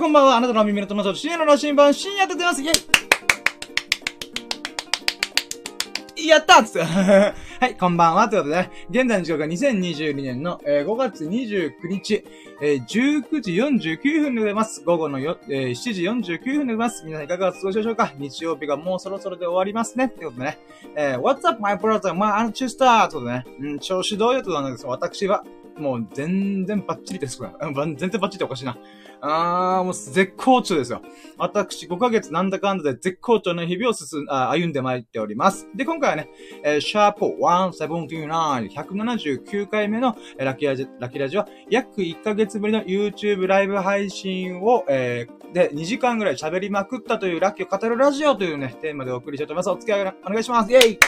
こんばんは。あなたの耳の友達、深夜の羅針盤、深夜で出ます。イェイやったっつって。はい、こんばんは。ということでね、現在の時刻は2022年の、えー、5月29日、えー、19時49分でございます。午後のよ、えー、7時49分でございます。皆さんいかがお過ごしでしょうか？日曜日がもうそろそろで終わりますね。ということでね、えー、What's up, my brother, my ancestor? ということでね、うん、調子どうよとなんですが、私は、もう全然バッチリです。全然バッチリっておかしいな。あー、もう絶好調ですよ。私5ヶ月なんだかんだで絶好調の日々を進あ歩んでまいっております。で、今回はね、えー、シャープ179、179回目の、え、ラキラジラキラジは約1ヶ月ぶりの YouTube ライブ配信を、えー、で、2時間ぐらい喋りまくったというラッキーを語るラジオというね、テーマでお送りしたいと思います。お付き合いお願いします。イェイ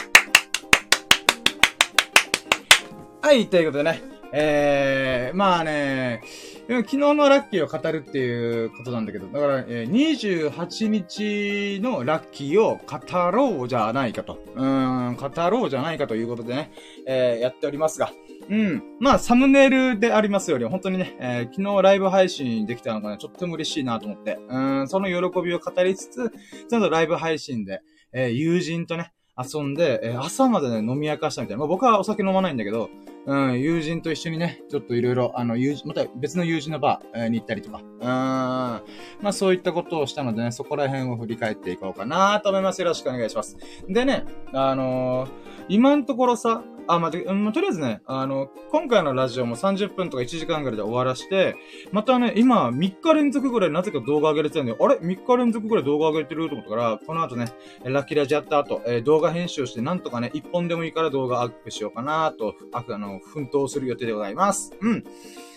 はい、ということでね、えー、まあね、昨日のラッキーを語るっていうことなんだけど、だから、えー、28日のラッキーを語ろうじゃないかと。うん、語ろうじゃないかということでね、えー、やっておりますが。うん。まあ、サムネイルでありますより、本当にね、えー、昨日ライブ配信できたのがね、ちょっと嬉しいなと思って。うん、その喜びを語りつつ、ちゃんとライブ配信で、えー、友人とね、遊んで、えー、朝までね、飲み明かしたみたいな。まあ、僕はお酒飲まないんだけど、うん、友人と一緒にね、ちょっといろいろ、あの、友人、また別の友人のバーに行ったりとか、うん、まあそういったことをしたのでね、そこら辺を振り返っていこうかなと思います。よろしくお願いします。でね、あのー、今のところさ、あ、まあ、で、まあ、とりあえずね、あの、今回のラジオも30分とか1時間ぐらいで終わらして、またね、今、3日連続ぐらいなぜか動画上げれてたんで、あれ ?3 日連続ぐらい動画上げてると思ったから、この後ね、ラッキーラジやった後、えー、動画編集して、なんとかね、1本でもいいから動画アップしようかなと、あの、奮闘する予定でございます。うん。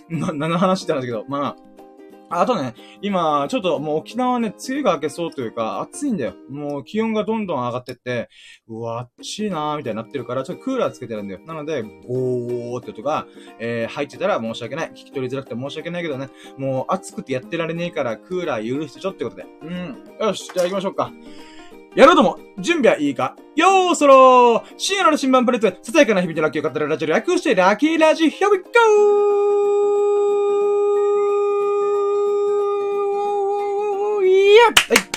な、何の話ってなんですけど、まあ、あとね、今、ちょっともう沖縄ね、梅雨が明けそうというか、暑いんだよ。もう気温がどんどん上がってって、うわ、暑いなーみたいになってるから、ちょっとクーラーつけてるんだよ。なので、ゴーって音が、えー、入ってたら申し訳ない。聞き取りづらくて申し訳ないけどね、もう暑くてやってられねえから、クーラー許してちょってことで。うん。よし、じゃあ行きましょうか。やろうとも、準備はいいか？よーそろー深夜の新版プレゼン、ささやかな日々のラッキーを語るラジオ略してラッキーラジ、Here we go! はい。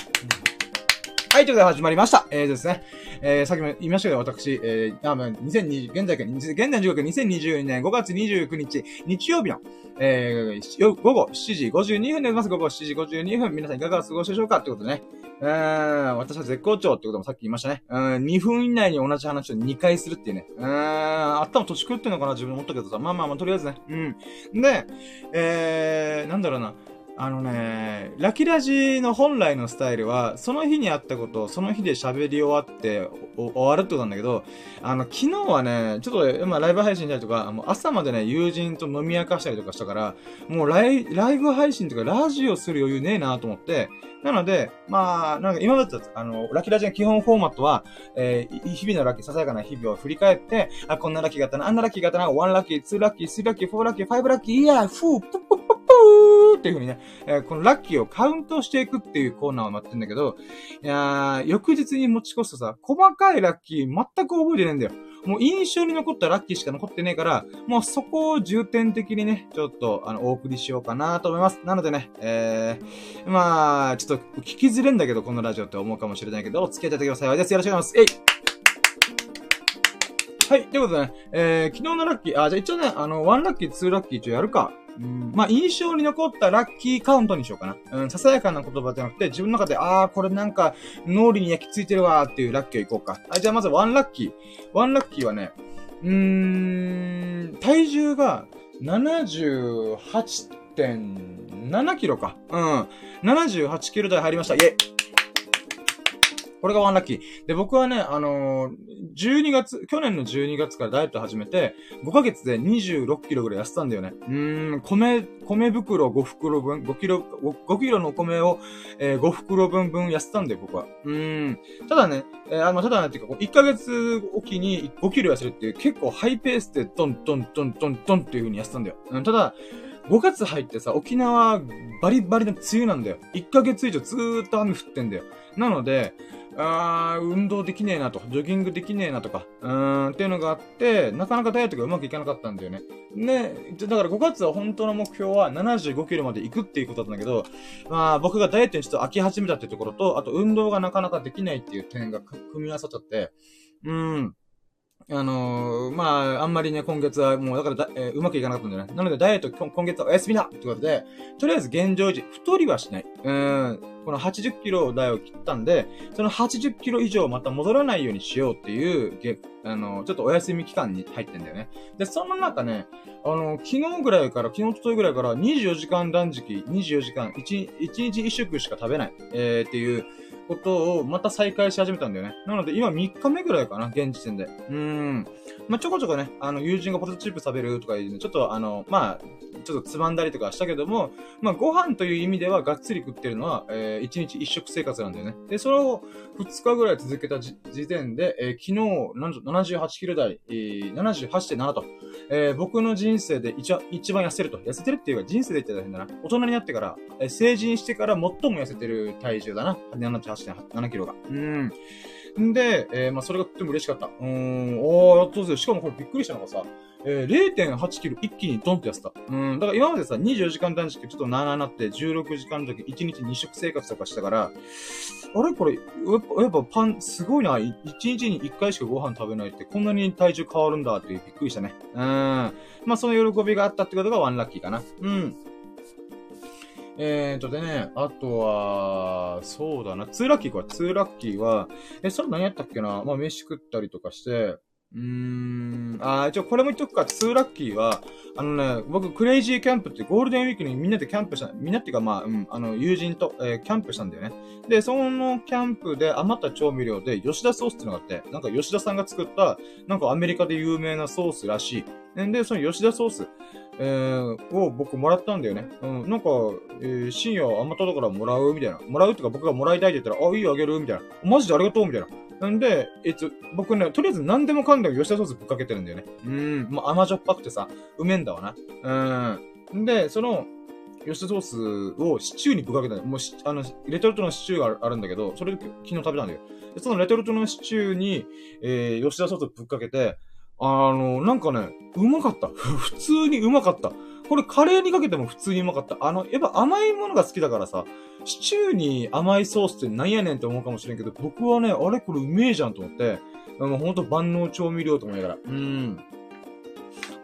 はい、ということで始まりました。えーですね。えー、さっきも言いましたけど、私、えー、あ、まあ、2020、現在か、現在の時刻2022年5月29日、日曜日の、えー、午後7時52分でございます。午後7時52分。皆さんいかがお過ごしでしょうかということでね。えー、私は絶好調ってこともさっき言いましたね。うん、2分以内に同じ話を2回するっていうね。うん、頭年食ってんのかな自分思ったけどさ。まあまあまあ、とりあえずね。うん。で、えー、なんだろうな。あのね、ラキラジの本来のスタイルは、その日にあったことをその日で喋り終わって終わるってことなんだけど、あの、昨日はね、ちょっと、まあ、ライブ配信したりとか、もう朝までね、友人と飲み明かしたりとかしたから、もうライライブ配信とかラジオする余裕ねえなと思って、なので、まあ、なんか今まであの、ラッキーラジの基本フォーマットは、えー、日々のラッキー、ささやかな日々を振り返って、あ、こんなラッキーがあったな、あんなラッキーがあったな、1ラッキー、2ラッキー、3ラッキー、4ラッキー、5ラッキー、いや、フー、プップップッーっていう風にね、えー、このラッキーをカウントしていくっていうコーナーを待ってんだけど、いやー、翌日に持ち越すとさ、細かいラッキー全く覚えてねえんだよ。もう印象に残ったラッキーしか残ってねえから、もうそこを重点的にね、ちょっと、あの、お送りしようかなと思います。なのでね、えー、まあ、ちょっと聞きずれんだけど、このラジオって思うかもしれないけど、お付き合いいただければ幸いです。よろしくお願いします。えいはい。ということでね、えー、昨日のラッキー、あ、じゃあ一応ね、あの、1ラッキー、2ラッキー一応やるか。うん、まあ、印象に残ったラッキーカウントにしようかな。うん、ささやかな言葉じゃなくて、自分の中で、あー、これなんか、脳裏に焼き付いてるわーっていうラッキーをいこうか。はい、じゃあまずワンラッキー。ワンラッキーはね、うーん、体重が78.7キロか。うん。78キロ台入りました。イェイこれがワンラッキー。で、僕はね、あのー、12月、去年の12月からダイエット始めて、5ヶ月で26キロぐらい痩せたんだよね。うーん、米、米袋5袋分、5キロ、5, キロのお米を、えー、5袋分分痩せたんだよ、僕は。うーん。ただね、えー、あの、ただね、っていうか、1ヶ月おきに5キロ痩せるっていう、結構ハイペースでトントントントントンっていう風に痩せたんだよ。うん、ただ、5月入ってさ、沖縄バリバリの梅雨なんだよ。1ヶ月以上ずーっと雨降ってんだよ。なので、あー、運動できねえなと、ジョギングできねえなとか、うーん、っていうのがあって、なかなかダイエットがうまくいかなかったんだよね。ね、だから5月は本当の目標は75キロまで行くっていうことだったんだけど、まあ僕がダイエットにちょっと飽き始めたっていうところと、あと運動がなかなかできないっていう点が組み合わさっちゃって、うーん、あのー、まあ、あんまりね、今月はもう、だから、えー、うまくいかなかったんだよね。なので、ダイエット、今月はお休みだってことで、とりあえず現状維持、太りはしない。うん、この80キロ台を切ったんで、その80キロ以上また戻らないようにしようっていう、あのー、ちょっとお休み期間に入ってんだよね。で、その中ね、あの昨日ぐらいから、昨日とといぐらいから24時間断食、24時間、1, 1日1食しか食べない、えー、っていう、ことをまた再開し始めたんだよね。なので今3日目ぐらいかな、現時点で。うん。まあ、ちょこちょこね、あの、友人がポテトチップ食べるとか言うちょっとあの、まあ、ちょっとつまんだりとかしたけども、まあ、ご飯という意味ではがっつり食ってるのは、えー、1日1食生活なんだよね。で、それを2日ぐらい続けた時点で、えー、昨日、78キロ台、えー、78.7と、えー、僕の人生で一一番痩せると。痩せてるっていうか人生で言ったら変だな。大人になってから、えー、成人してから最も痩せてる体重だな。78.7キロが。うん。んで、えー、まあ、それがとっても嬉しかった。うん、おー、やっとですよ。しかもこれびっくりしたのがさ、えー、0.8キロ一気にドンって痩せた。うん、だから今までさ、24時間断食ちょっと7になって、16時間の時1日2食生活とかしたから、あれ？これ、やっぱ、パン、すごいな。1日に1回しかご飯食べないって、こんなに体重変わるんだってびっくりしたね。うん。まあ、その喜びがあったってことがワンラッキーかな。うん。えーとでね、あとは、そうだな、ツーラッキーか、ツーラッキーは、え、それ何やったっけな？まあ、飯食ったりとかして、うーん。あ一応これも言っとくか、ツーラッキーは、あのね、僕、クレイジーキャンプってゴールデンウィークにみんなでキャンプした、みんなっていうかまあ、うん、あの、友人と、えー、キャンプしたんだよね。で、そのキャンプで余った調味料で、吉田ソースっていうのがあって、なんか吉田さんが作った、なんかアメリカで有名なソースらしい。で、その吉田ソース、えー、を僕もらったんだよね。うん、なんか、えー、深夜余ったところもらうみたいな。もらうっていうか僕がもらいたいって言ったら、あ、いいあげるみたいな。マジでありがとうみたいな。なんで、えっと、僕ね、とりあえず何でもかんでも吉田ソースぶっかけてるんだよね。うん、まあ、甘じょっぱくてさ、うめんだわな。うん。で、その、吉田ソースをシチューにぶっかけたもうあの、レトルトのシチューがあるんだけど、それ昨日食べたんだよ。でそのレトルトのシチューに、えー、吉田ソースぶっかけて、あの、なんかね、うまかった。普通にうまかった。これカレーにかけても普通にうまかった。あの、やっぱ甘いものが好きだからさ、シチューに甘いソースってなんやねんって思うかもしれんけど、僕はね、あれこれうめえじゃんと思って、あの、ほんと万能調味料と思いながら。うん。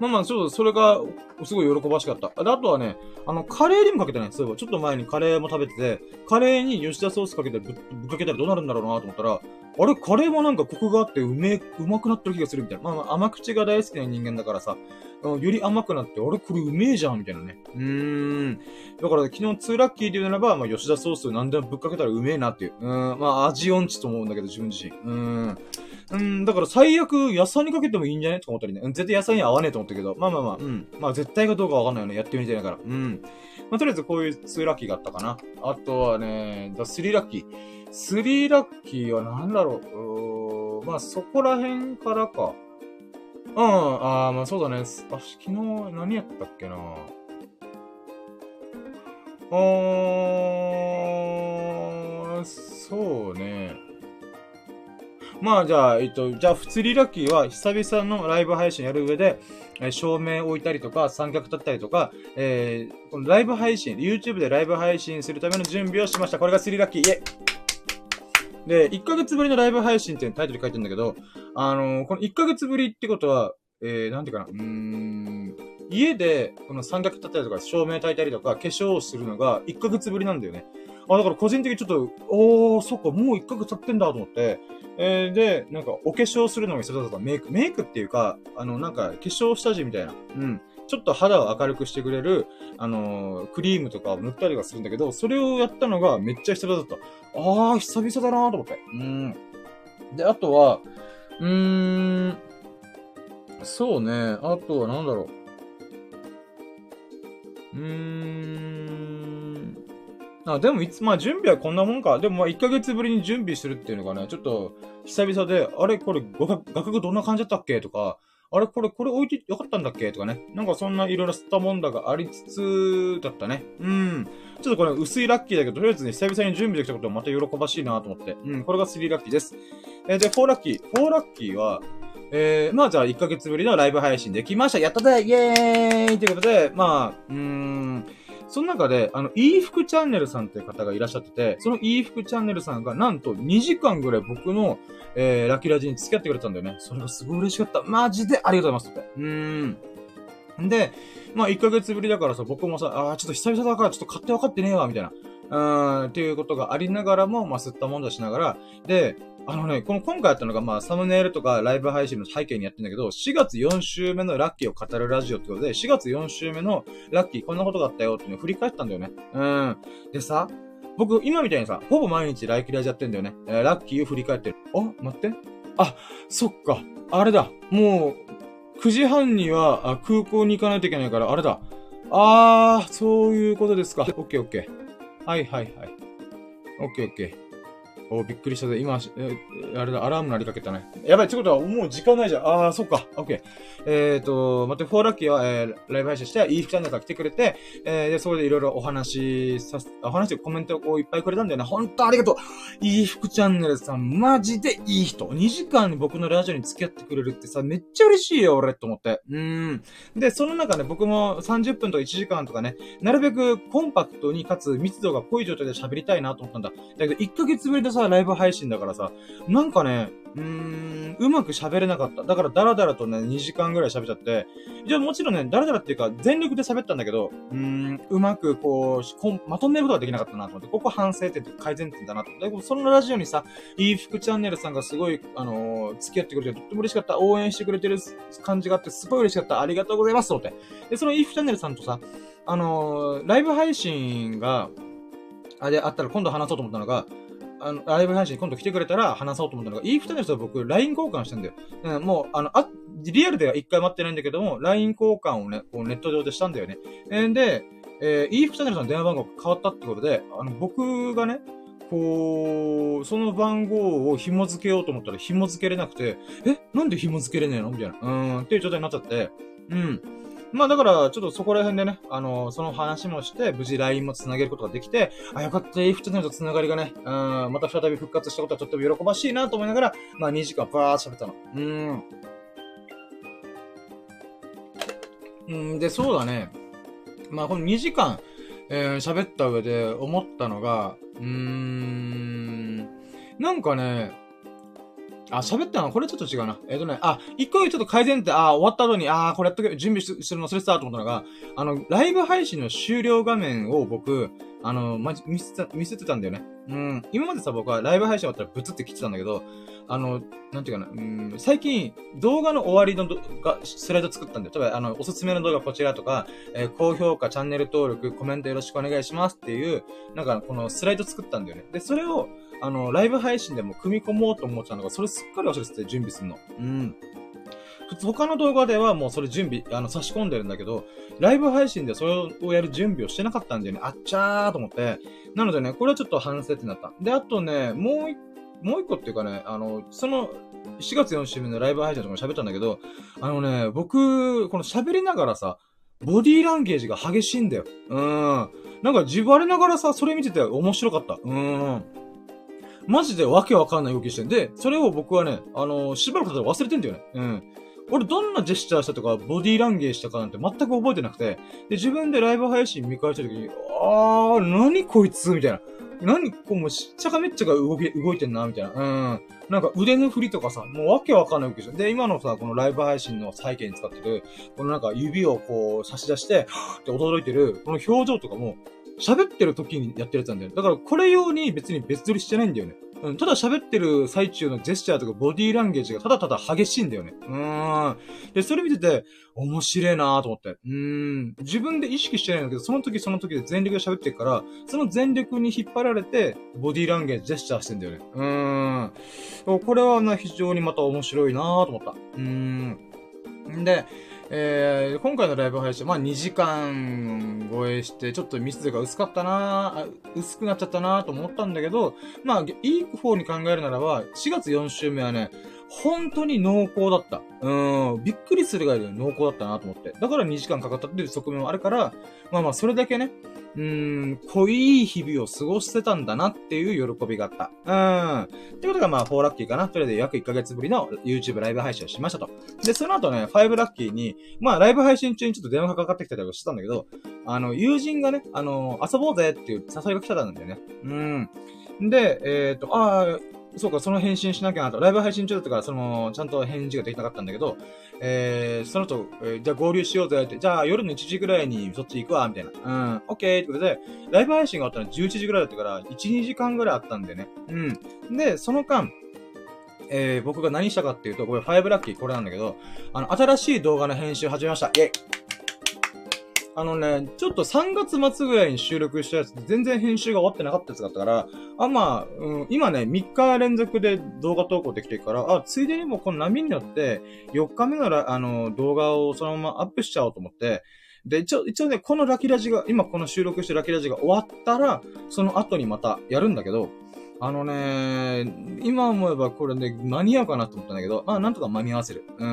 まあまあ、ちょっとそれが、すごい喜ばしかった。で、あとはね、あの、カレーにもかけてない。そういえば、ちょっと前にカレーも食べてて、カレーに吉田ソースかけてぶぶっかけたらどうなるんだろうなと思ったら、あれ、カレーもなんかコクがあってうめえ、うまくなってる気がするみたいな。まあ、まあ、甘口が大好きな人間だからさ、より甘くなって、あれ、これうめえじゃんみたいなね。うーん。だから、昨日2ラッキーで言うならば、まあ、吉田ソース何でもぶっかけたらうめえなっていう。うん、まあ、味音痴と思うんだけど、自分自身。うん。うん、だから最悪、野菜にかけてもいいんじゃね？と思ったりね。絶対野菜に合わねえと思ったけど、まあまあまあ、うん。まあ絶対かどうかわかんないよね。やってみてないから。うん。まあとりあえずこういう2ラッキーがあったかな。あとはね、3ラッキー。3ラッキーは何だろう。うまあそこら辺からか。うん、ああ、まあそうだね。あ、昨日何やったっけな。あー、そうね。まあじゃあ、えっと、じゃあ、普通リラッキーは久々のライブ配信やる上で、え、照明置いたりとか、三脚立ったりとか、えー、このライブ配信、YouTube でライブ配信するための準備をしました。これがスリラッキー。イェで、1ヶ月ぶりのライブ配信ってタイトル書いてるんだけど、あのー、この1ヶ月ぶりってことは、えー、なんていうかな、うーん、家で、この三角立ったりとか、照明焚いたりとか、化粧をするのが1ヶ月ぶりなんだよね。あ、だから個人的にちょっと、おー、そっか、もう1ヶ月経ってんだと思って、えー、で、なんか、お化粧するのが久々だったメイク、メイクっていうか、あの、なんか、化粧下地みたいな、うん。ちょっと肌を明るくしてくれる、あのー、クリームとかを塗ったりはするんだけど、それをやったのがめっちゃ久々だった。あー、久々だなーと思って。うん。で、あとは、うーん、そうね。あとはなんだろう。うーん。あ、でもいつ、まあ準備はこんなもんか。でもまあ1ヶ月ぶりに準備するっていうのがね、ちょっと久々で、あれこれ画角どんな感じだったっけ？とか、あれこれ、これ置いてよかったんだっけ？とかね。なんかそんないろいろ吸ったもんだがありつつだったね。うん。ちょっとこれ薄いラッキーだけど、とりあえずね、久々に準備できたことはまた喜ばしいなと思って。うん、これが3ラッキーです。えー、で、4ラッキー。4ラッキーは、えー、まあじゃあ1ヶ月ぶりのライブ配信できました。やったぜイェーイということで、まあ、うーん、その中で、あの、いい服チャンネルさんっていう方がいらっしゃってて、そのいい服チャンネルさんがなんと2時間ぐらい僕の、えー、ラキラジに付き合ってくれたんだよね。それがすごい嬉しかった。マジでありがとうございますって。うーん。で、まあ1ヶ月ぶりだからさ、僕もさ、ああ、ちょっと久々だからちょっと買って分かってねえわ、みたいな。うーん、っていうことがありながらも、まあ吸ったもんだしながら、で、あのね、この今回やったのが、まあ、サムネイルとかライブ配信の背景にやってんだけど、4月4週目のラッキーを語るラジオってことで、4月4週目のラッキーこんなことがあったよっていうのを振り返ったんだよね。うん。でさ、僕、今みたいにさ、ほぼ毎日ライキラジやってんだよね。えー、ラッキーを振り返ってる。あ、待って。あ、そっか。あれだ。もう、9時半にはあ空港に行かないといけないから、あれだ。あー、そういうことですか。オッケーオッケー。はいはいはい。オッケーオッケー。おびっくりしたぜ。今、あれだ、アラーム鳴りかけたね。やばい、ってことはもう時間ないじゃん。ああ、そっか。オッケー。えっ、ー、と、待って、フォーラッキーは、えー、ライブ配信して、イーフチャンネルから来てくれて、えー、で、そこでいろいろお話しさす、お話、コメントをこういっぱいくれたんだよね。ほんとありがとう。イーフチャンネルさん、マジでいい人。2時間に僕のラジオに付き合ってくれるってさ、めっちゃ嬉しいよ、俺、と思って。うん。で、その中で、ね、僕も30分とか1時間とかね、なるべくコンパクトにかつ密度が濃い状態で喋りたいなと思ったんだ。だけど、1ヶ月ぶりでさ、ライブ配信だからさ、なんかね、うーん、うまく喋れなかった。だからダラダラとね、2時間ぐらい喋っちゃって、じゃあもちろんね、ダラダラっていうか、全力で喋ったんだけど、うーん、うまくこう、まとめることができなかったなと思って、ここ反省点って改善点だなと思って、そのラジオにさ、いい服チャンネルさんがすごい、あのー、付き合ってくれて、とっても嬉しかった。応援してくれてる感じがあって、すごい嬉しかった。ありがとうございますとって。で、そのいい服チャンネルさんとさ、あのー、ライブ配信が、あれあったら今度話そうと思ったのが、あの、ライブ配信今度来てくれたら話そうと思ったのが、いい二人の人は僕、LINE 交換してんだよ。うん、もう、あの、あ、リアルでは一回待ってないんだけども、LINE 交換をね、こうネット上でしたんだよね。えで、えー、いい二人の人の電話番号が変わったってことで、あの、僕がね、こう、その番号を紐付けようと思ったら紐付けれなくて、えなんで紐付けれねえの？みたいな。うん、っていう状態になっちゃって、うん。まあだから、ちょっとそこら辺でね、あのー、その話もして、無事 LINE も繋げることができて、あ、よかった、F チャンネルと繋がりがね、うん、また再び復活したことはちょっと喜ばしいなと思いながら、まあ2時間バーッと喋ったの。うん。うんで、そうだね。まあこの2時間、えー、喋った上で思ったのが、うーん、なんかね、あ、喋ったのこれちょっと違うな。えっ、ー、とね、あ、一個ちょっと改善って、あ、終わった後に、あ、これやっとけ、準備するの忘れてたと思ったのが、あの、ライブ配信の終了画面を僕、あの、ま見せた、見せてたんだよね。うん。今までさ、僕はライブ配信終わったらブツって切ってたんだけど、あの、なんていうかな、うん、最近、動画の終わりのがスライド作ったんだよ。例えば、あの、おすすめの動画こちらとか、えー、高評価、チャンネル登録、コメントよろしくお願いしますっていう、なんか、このスライド作ったんだよね。で、それを、あの、ライブ配信でも組み込もうと思っちゃうのが、それすっかり忘れてて準備するの。うん。普通、他の動画ではもうそれ準備、あの、差し込んでるんだけど、ライブ配信でそれをやる準備をしてなかったんだよね。あっちゃーと思って。なのでね、これはちょっと反省ってなった。で、あとね、もう一もう一個っていうかね、あの、その、4月4週目のライブ配信とかも喋ったんだけど、あのね、僕、この喋りながらさ、ボディーランゲージが激しいんだよ。うん。なんか自分れながらさ、それ見てて面白かった。うん。マジでわけわかんない動きしてんで、それを僕はね、あのー、しばらく経ったら忘れてんだよね。うん。俺どんなジェスチャーしたとか、ボディーランゲージしたかなんて全く覚えてなくて、で、自分でライブ配信見返した時に、あー、何こいつみたいな。何こうもうしっちゃかめっちゃが動き、動いてんなみたいな。うん。なんか腕の振りとかさ、もうわけわかんないわけでしょ。で、今のさ、このライブ配信の背景に使ってる、このなんか指をこう差し出して、はぁって驚いてる、この表情とかも、喋ってる時にやってるやつなんだよ。だからこれ用に別に別撮りしてないんだよね。うん、ただ喋ってる最中のジェスチャーとかボディーランゲージがただただ激しいんだよね。うーん。で、それ見てて、面白いなと思って。うーん。自分で意識してないんだけど、その時その時で全力で喋ってるから、その全力に引っ張られて、ボディーランゲージ、ジェスチャーしてんだよね。うーん。これはな、非常にまた面白いなと思った。うーん。んで、えー、今回のライブ配信、まあ2時間超えして、ちょっとミスが薄かったな薄くなっちゃったなと思ったんだけど、まあ、いい方に考えるならば、4月4週目はね、本当に濃厚だった。うん、びっくりするぐらい濃厚だったなと思って。だから2時間かかったっていう側面もあるから、まあまあ、それだけね、うーん、濃い日々を過ごしてたんだなっていう喜びがあった。うん。ってことがまあ、4ラッキーかな。とりあえず約1ヶ月ぶりの YouTube ライブ配信をしましたと。で、その後ね、5ラッキーに、まあ、ライブ配信中にちょっと電話がかかってきたりとかしてたんだけど、あの、友人がね、あの、遊ぼうぜっていう誘いが来たんだよね。うん。で、えっ、ー、と、ああ、そうか、その返信しなきゃなと。ライブ配信中だったから、その、ちゃんと返事ができなかったんだけど、えー、その後、えー、じゃあ合流しようぜって、じゃあ夜の1時ぐらいにそっち行くわ、みたいな。うん、オッケーってことで、ライブ配信があったの11時ぐらいだったから、1、2時間ぐらいあったんだよね。うん。で、その間、えー、僕が何したかっていうと、これ5ラッキーこれなんだけど、あの、新しい動画の編集始めました。イェイあのね、ちょっと3月末ぐらいに収録したやつ全然編集が終わってなかったやつだったから、あ、まあ、うん、今ね、3日連続で動画投稿できてるから、あ、ついでにもこの波によって、4日目のらあの動画をそのままアップしちゃおうと思って、で、一応、一応ね、このラキラジが、今この収録してラキラジが終わったら、その後にまたやるんだけど、あのね、今思えばこれね、間に合うかなと思ったんだけど、まあなんとか間に合わせる。う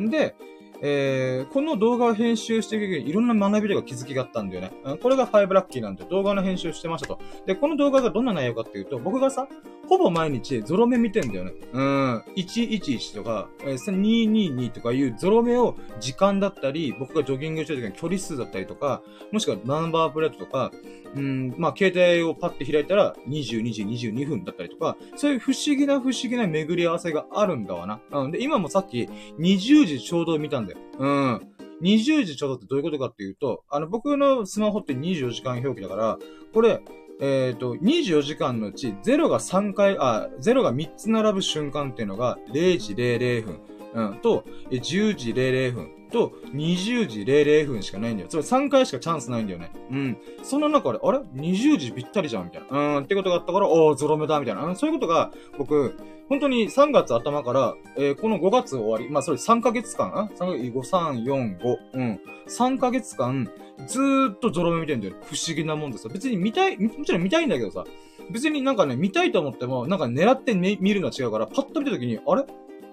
ん。で、えー、この動画を編集していくいろんな学びとか気づきがあったんだよね。これが5ラッキーなんで動画の編集してましたと。で、この動画がどんな内容かっていうと、僕がさ、ほぼ毎日ゾロ目見てんだよね。うん、111とか、えー、222とかいうゾロ目を時間だったり、僕がジョギングしてる時の距離数だったりとか、もしくはナンバープレートとか、うん、まあ、携帯をパッて開いたら22時22分だったりとか、そういう不思議な不思議な巡り合わせがあるんだわな。うん。で、今もさっき20時ちょうど見たんだよ。うん。20時ちょうどってどういうことかっていうと、あの、僕のスマホって24時間表記だから、これ、えっ、ー、と、24時間のうち0が3回、あ、0が3つ並ぶ瞬間っていうのが0時00分、うん、と、10時00分、と、20時00分しかないんだよ。つまり3回しかチャンスないんだよね。うん。その中で、あれ ?20 時ぴったりじゃんみたいな。うん、ってことがあったから、おー、ゾロ目だみたいな。そういうことが、僕、本当に3月頭から、えー、この5月終わり、まあそれ3ヶ月間、あ ?3 ヶ月、5、3、4、5、うん。3ヶ月間、ずーっとゾロ目見てんだよ。不思議なもんですよ。別に見たい、もちろん見たいんだけどさ、別になんかね、見たいと思っても、なんか狙って見るのは違うから、パッと見た時に、あれ？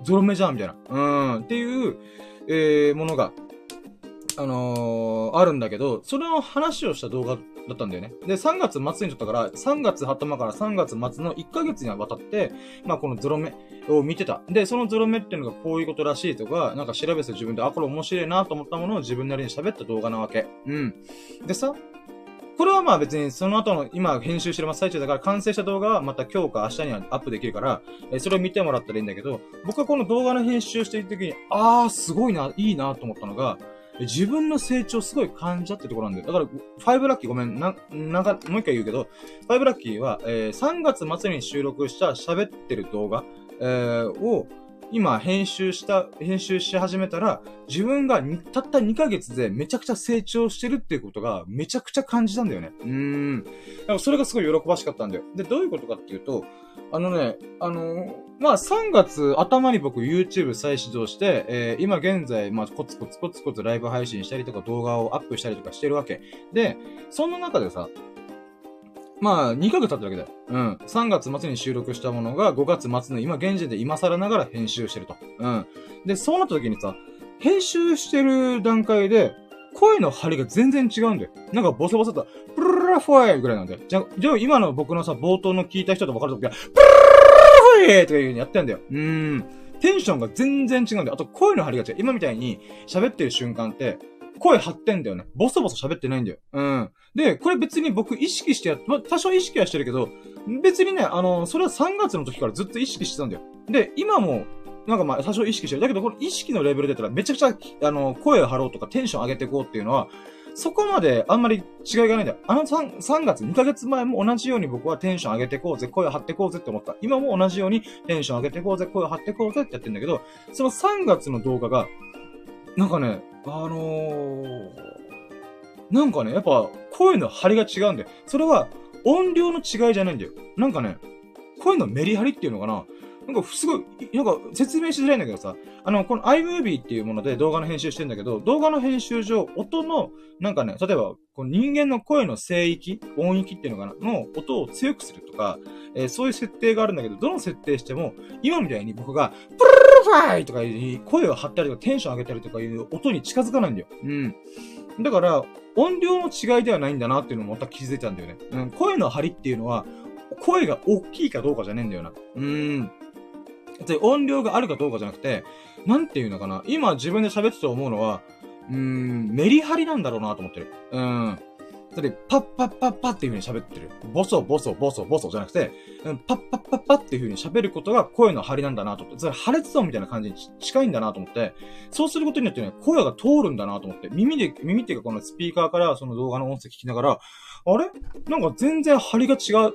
ゾロ目じゃんみたいな。うん。っていう、えー、ものが、あのー、あるんだけど、それの話をした動画だったんだよね。で、3月末に撮ったから、3月頭から3月末の1ヶ月にわたって、まあこのゾロ目を見てた。で、そのゾロ目っていうのがこういうことらしいとか、なんか調べて自分で、あ、これ面白いなと思ったものを自分なりに喋った動画なわけ。うん。でさ、これはまあ別にその後の今編集してる真っ最中だから完成した動画はまた今日か明日にはアップできるから、えそれを見てもらったらいいんだけど、僕はこの動画の編集している時に、あーすごいな、いいなと思ったのが、自分の成長すごい感じたってところなんだよ。だから、5ラッキーごめん、な、なんか、もう一回言うけど、5ラッキーは、えー、3月末に収録した喋ってる動画、えー、を、今編集した、編集し始めたら、自分がたった2ヶ月でめちゃくちゃ成長してるっていうことがめちゃくちゃ感じたんだよね。うーん。だからそれがすごい喜ばしかったんだよ。で、どういうことかっていうと、あのね、あのまあ、3月頭に僕 YouTube 再始動して、えー、今現在、まあ、コツコツコツコツライブ配信したりとか動画をアップしたりとかしてるわけ。で、そんな中でさ、まあ、2ヶ月経ったわけだよ。うん。3月末に収録したものが5月末の今現時点で今更ながら編集してると。うん。で、そうなった時にさ、編集してる段階で、声の張りが全然違うんだよ。なんかボソボソと、プルルラフォイぐらいなんだよ。じゃあ、じゃ今の僕のさ、冒頭の聞いた人と分かるときは、プルルラフォイとかいう風にやってんだよ。うーん。テンションが全然違うんだよ。あと声の張りが違う。今みたいに喋ってる瞬間って、声張ってんだよね。ボソボソ喋ってないんだよ。うん。で、これ別に僕意識してやっ、ま多少意識はしてるけど、別にね、あの、それは3月の時からずっと意識してたんだよ。で、今も、なんかまあ多少意識してる。だけど、これ意識のレベルで言ったらめちゃくちゃ、あの、声を張ろうとかテンション上げていこうっていうのは、そこまであんまり違いがないんだよ。あの 3, 3月、2ヶ月前も同じように僕はテンション上げてこうぜ、声を張ってこうぜって思った。今も同じようにテンション上げてこうぜ、声を張ってこうぜってやってんだけど、その3月の動画が、なんかね、あのー、なんかね、やっぱ声の張りが違うんだよ。それは音量の違いじゃないんだよ。なんかね、声のメリハリっていうのかななんかすごい、なんか説明しづらいんだけどさ、あの、この iMovie っていうもので動画の編集してんだけど、動画の編集上、音の、なんかね、例えば、この人間の声の声域、音域っていうのかな、の音を強くするとか、えー、そういう設定があるんだけど、どの設定しても、今みたいに僕が、プルァイとか声を張ったりとかテンション上げたりとかいう音に近づかないんだよ。うん。だから、音量の違いではないんだなっていうのもまた気づいたんだよね。うん。声の張りっていうのは、声が大きいかどうかじゃねえんだよな。うん。で、音量があるかどうかじゃなくて、なんていうのかな。今自分で喋ってて思うのは、うーん、メリハリなんだろうなと思ってる。うん。だって、パッパッパッパっていう風に喋ってる。ボソボソボソボソじゃなくて、パッパッパッパっていう風に喋ることが声の張りなんだなと思って、それ破裂音みたいな感じに近いんだなと思って、そうすることによってね、声が通るんだなと思って、耳で、耳っていうかこのスピーカーからその動画の音声聞きながら、あれ？なんか全然張りが違う、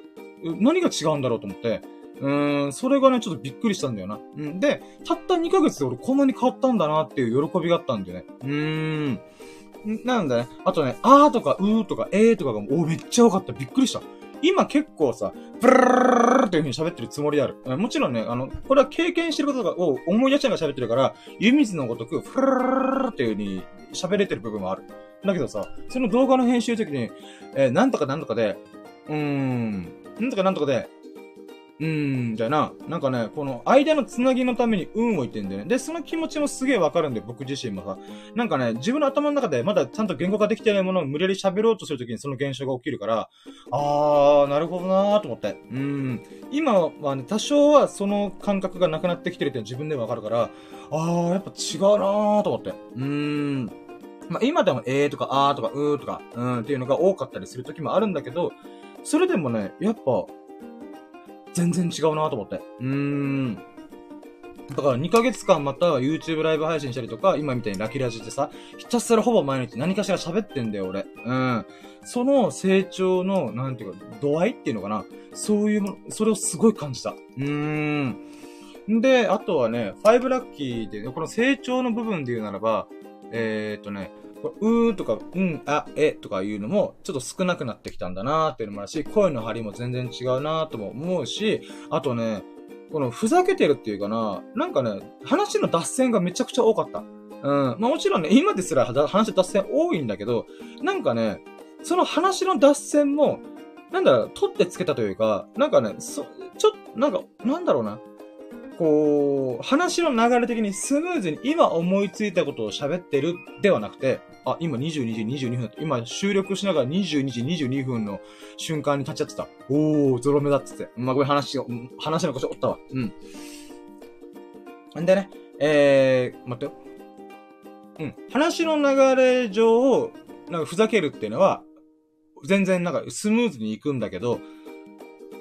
何が違うんだろうと思って、うーん、それがね、ちょっとびっくりしたんだよな。うん。で、たった2ヶ月で俺こんなに変わったんだなっていう喜びがあったんだよね。うーん。なんだね。あとね、あーとかうーとかえーとかが、おめっちゃ多かった。びっくりした。今結構さ、ブルルルルっていう風に喋ってるつもりである。もちろんね、あの、これは経験してることを思い出しながら喋ってるから、湯水のごとく、フルルルルっていう風に喋れてる部分もある。だけどさ、その動画の編集時に、えー、なんとかなんとかで、うーん、なんとかなんとかで、うーん、じゃな。なんかね、この間のつなぎのために運を言ってんだよね。で、その気持ちもすげえわかるんで、僕自身もさ。なんかね、自分の頭の中でまだちゃんと言語化できてないものを無理やり喋ろうとするときにその現象が起きるから、あー、なるほどなーと思って。うん。今はね、多少はその感覚がなくなってきてるって自分でわかるから、あー、やっぱ違うなーと思って。うーん。まあ、今でもえーとかあーとかうーとか、うんっていうのが多かったりするときもあるんだけど、それでもね、やっぱ、全然違うなと思って。うーん。だから2ヶ月間また YouTube ライブ配信したりとか、今みたいにラキラジってさ、ひたすらほぼ毎日何かしら喋ってんだよ、俺。うん。その成長の、なんていうか、度合いっていうのかな。そういうもの、それをすごい感じた。うーん。で、あとはね、5ラッキーで、この成長の部分で言うならば、えー、っとね、うーとか、うん、あ、えとかいうのも、ちょっと少なくなってきたんだなーっていうのもあるし、声の張りも全然違うなーとも思うし、あとね、このふざけてるっていうかな、なんかね、話の脱線がめちゃくちゃ多かった。うん。まあもちろんね、今ですら話の脱線多いんだけど、なんかね、その話の脱線も、なんだろう、取ってつけたというか、なんかね、そ、ちょっと、なんか、なんだろうな。こう、話の流れ的にスムーズに今思いついたことを喋ってるではなくて、あ、今22時22分今収録しながら22時22分の瞬間に立ち会ってた。おー、ゾロ目だっつって。まあ、これ話を、話の腰折ったわ。うん。んでね、えー、待ってよ。うん。話の流れ上、なんかふざけるっていうのは、全然なんかスムーズに行くんだけど、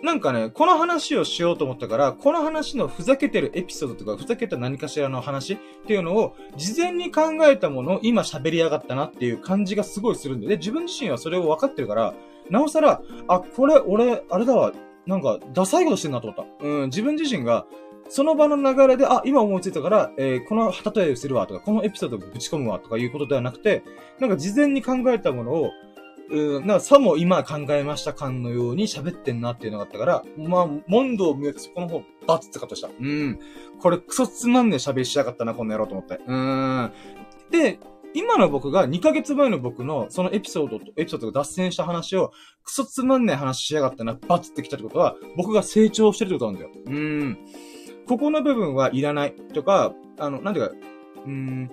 なんかね、この話をしようと思ったから、この話のふざけてるエピソードとか、ふざけた何かしらの話っていうのを、事前に考えたものを今喋りやがったなっていう感じがすごいするんで、で、自分自身はそれを分かってるから、なおさら、あ、これ、俺、あれだわ、なんか、ダサいことしてんなと思った。うん、自分自身が、その場の流れで、あ、今思いついたから、えー、この例えするわとか、このエピソードをぶち込むわとかいうことではなくて、なんか事前に考えたものを、うん、なんかさも今考えました感のように喋ってんなっていうのがあったから、まあ、問答を見よてそこの方、バツってカットした。うん。これクソつまんねえ喋りしやがったな、この野郎と思って。うん。で、今の僕が2ヶ月前の僕のそのエピソードと、エピソードが脱線した話を、クソつまんねえ話しやがったな、バツってきたってことは、僕が成長してるってことなんだよ。うん。ここの部分はいらないとか、あの、なんていうか、うん、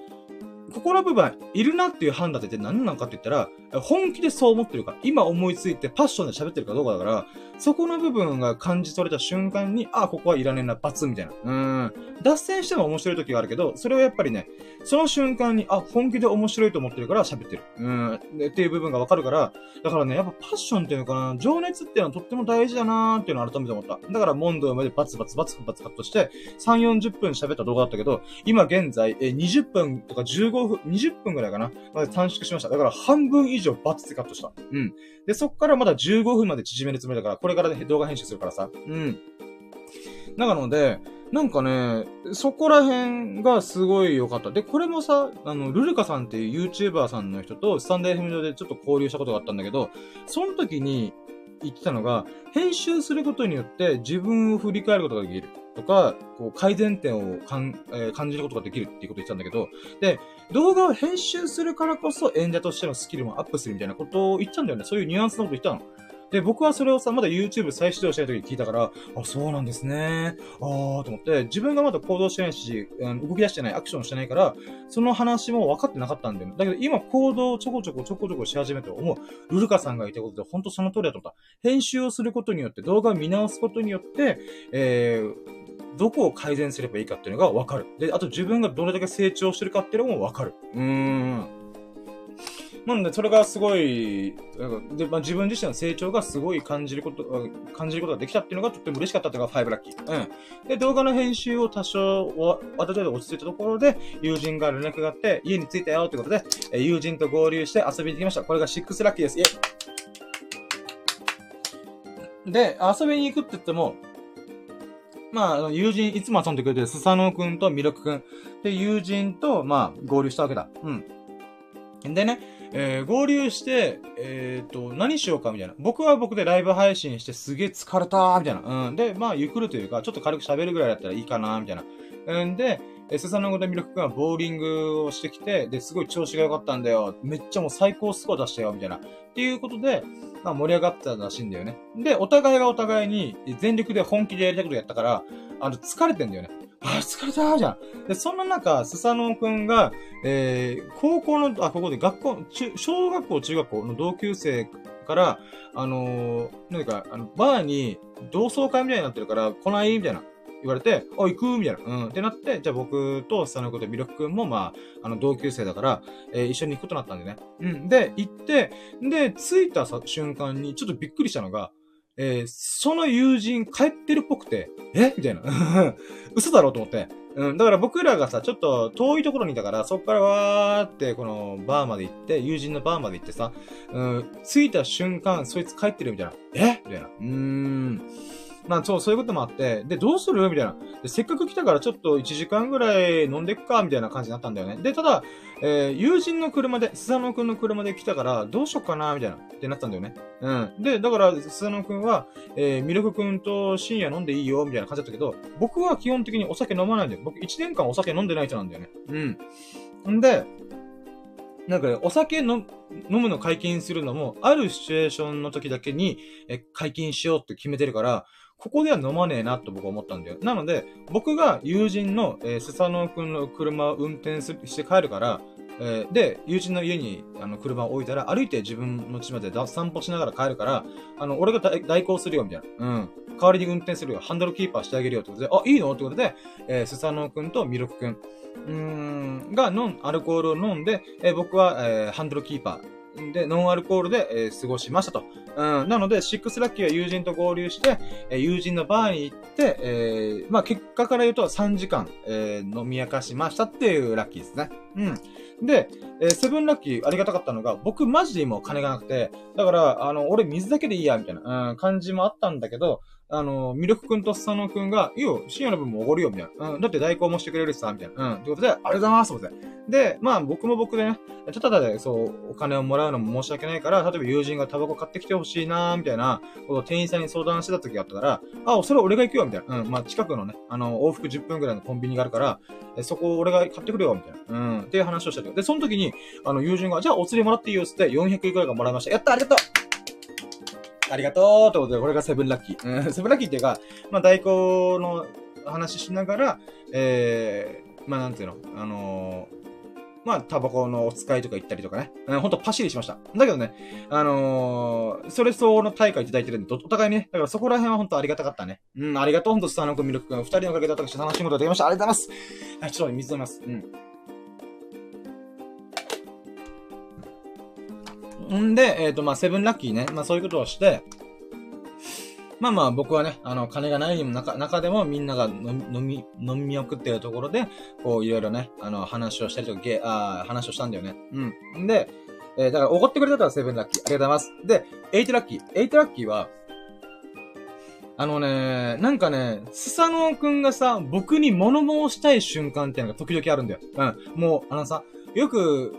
ここの部分、いるなっていう判断って何なのかって言ったら、本気でそう思ってるか、今思いついてパッションで喋ってるかどうかだから、そこの部分が感じ取れた瞬間に、あ、ここはいらねえな、バツみたいな。うん。脱線しても面白い時があるけど、それはやっぱりね、その瞬間に、あ、本気で面白いと思ってるから喋ってる。うん。っていう部分がわかるから、だからね、やっぱパッションっていうのかな、情熱っていうのはとっても大事だなーっていうのを改めて思った。だから、モンドまでバツバツバツバツカットして、3、40分喋った動画だったけど、今現在、え、20分とか15分、20分ぐらいかな、まで短縮しました。だから半分以上バツってカットした。うん。で、そっからまだ15分まで縮めるつもりだから、これから動画編集するからさ。うん。なので、なんかね、そこら辺がすごい良かった。で、これもさ、あの、ルルカさんっていう YouTuber さんの人とスタンド FM 上でちょっと交流したことがあったんだけど、その時に言ってたのが、編集することによって自分を振り返ることができる。とか、こう、改善点をかん、えー、感じることができるっていうことを言ってたんだけど、で、動画を編集するからこそ演者としてのスキルもアップするみたいなことを言ったんだよね。そういうニュアンスのこと言ったの。で、僕はそれをさ、まだ YouTube 再始動したい時に聞いたから、あ、そうなんですね。あーと思って、自分がまだ行動してないし、うん、動き出してない、アクションしてないから、その話も分かってなかったんだよ。だけど今行動をちょこちょこちょこちょこし始めて思う。ルルカさんが言ったことで、ほんとその通りだと思った。編集をすることによって、動画を見直すことによって、えー、どこを改善すればいいかっていうのが分かる。で、あと自分がどれだけ成長してるかっていうのも分かる。うーん。なんで、それがすごい、で、まあ、自分自身の成長がすごい感じること、感じることができたっていうのがとっても嬉しかったっていうのが5ラッキー。うん。で、動画の編集を多少、ある程度落ち着いたところで、友人が連絡があって、家に着いたよってことで、友人と合流して遊びに行きました。これが6ラッキーです。イェイで、遊びに行くって言っても、まあ、友人、いつも遊んでくれてるスサノオくんとミルクくん。で、友人と、まあ、合流したわけだ。うん。でね、えー、合流して、えっ、ー、と、何しようかみたいな。僕は僕でライブ配信してすげえ疲れたーみたいな。うん。で、まあ、ゆっくりというか、ちょっと軽く喋るぐらいだったらいいかなみたいな。うんで、え、スサノグでミルク君はボーリングをしてきて、で、すごい調子が良かったんだよ。めっちゃもう最高スコア出したよ、みたいな。っていうことで、まあ盛り上がったらしいんだよね。で、お互いがお互いに全力で本気でやりたいことやったから、あの、疲れてんだよね。あ、疲れたじゃん。で、そんな中、スサノオくんが、えー、高校の、あ、ここで学校、中、小学校、中学校の同級生から、あのー、何か、あの、バーに同窓会みたいになってるから、来ない？みたいな。言われて、あ、行く？みたいな。うん。ってなって、じゃあ僕とスサノオくんとミルクくんも、まあ、あの、同級生だから、えー、一緒に行くことになったんでね。うん。で、行って、で、着いた瞬間に、ちょっとびっくりしたのが、えー、その友人帰ってるっぽくて、え？みたいな。嘘だろうと思って。うん、だから僕らがさ、ちょっと遠いところにいたから、そっからわーって、このバーまで行って、友人のバーまで行ってさ、うん、着いた瞬間、そいつ帰ってるみたいな。え？みたいな。うーん。まあそう、そういうこともあって、で、どうする？みたいなで。せっかく来たからちょっと1時間ぐらい飲んでくかみたいな感じになったんだよね。で、ただ、えー、友人の車で、スサノくんの車で来たから、どうしよっかなみたいな、ってなったんだよね。うん。で、だから、スサノくんは、えー、ミルクくんと深夜飲んでいいよ、みたいな感じだったけど、僕は基本的にお酒飲まないんだよ。僕1年間お酒飲んでない人なんだよね。うん。んで、なんか、お酒飲むの解禁するのも、あるシチュエーションの時だけに、え、解禁しようって決めてるから、ここでは飲まねえなと僕は思ったんだよ。なので、僕が友人の、えー、スサノオくんの車を運転して帰るから、えー、で、友人の家にあの車を置いたら、歩いて自分の家まで散歩しながら帰るから、あの、俺が代行するよ、みたいな。うん。代わりに運転するよ。ハンドルキーパーしてあげるよ。ってことで、あ、いいの？ってことで、えー、スサノオくんとミルクくん、うーん、が、ノン、アルコールを飲んで、えー、僕は、えー、ハンドルキーパー、で、ノンアルコールで、えー、過ごしましたと。うん。なので、シックスラッキーは友人と合流して、えー、友人のバーに行って、えー、まあ、結果から言うと3時間、えー、飲み明かしましたっていうラッキーですね。うん。で、えー、セブンラッキーありがたかったのが、僕マジで今お金がなくて、だから、あの、俺水だけでいいや、みたいな、うん、感じもあったんだけど、あの、ミルクくんとスサノくんが、いいよ、深夜の分もおごるよ、みたいな。うん、だって代行もしてくれるしさ、みたいな。うん、ということで、ありがとうございます、って。で、まあ、僕も僕でね、ただで、そう、お金をもらうのも申し訳ないから、例えば友人がタバコ買ってきてほしいなみたいな、ことを店員さんに相談してた時があったから、あ、それ俺が行くよ、みたいな。うん、まあ、近くのね、あの、往復10分ぐらいのコンビニがあるから、えそこ俺が買ってくるよ、みたいな。うん、っていう話をしたけど。で、その時に、あの、友人が、じゃあお釣りもらっていいよ、つって400円くらいがもらいました。やったありがとうありがとうということで、これがセブンラッキー。うん、セブンラッキーっていうか、まあ、代行の話しながら、えー、まあ、なんていうの、あのー、まあ、タバコのお使いとか行ったりとかね。うん、ほんとパシリしました。だけどね、あのー、それ相応の対価いただいてるんで、お互いにね、だからそこら辺はほんとありがたかったね。うん、ありがとう、ほんとスターノ君、ミルク君、二人のおかげで私楽しむことができました。ありがとうございます。はい、ちょっと水飲みます。うん。んで、えっ、ー、と、まあ、セブンラッキーね。まあ、そういうことをして、まあまあ僕はね、あの、金がない中中でもみんなが飲み、飲み送ってるところで、こういろいろね、あの、話をしたりとか、ゲあ話をしたんだよね。うん。で、えー、だから怒ってくれたからセブンラッキー。ありがとうございます。で、エイトラッキー。エイトラッキーは、あのね、なんかね、スサノオくんがさ、僕に物申したい瞬間っていうのが時々あるんだよ。うん。もう、あのさ、よく、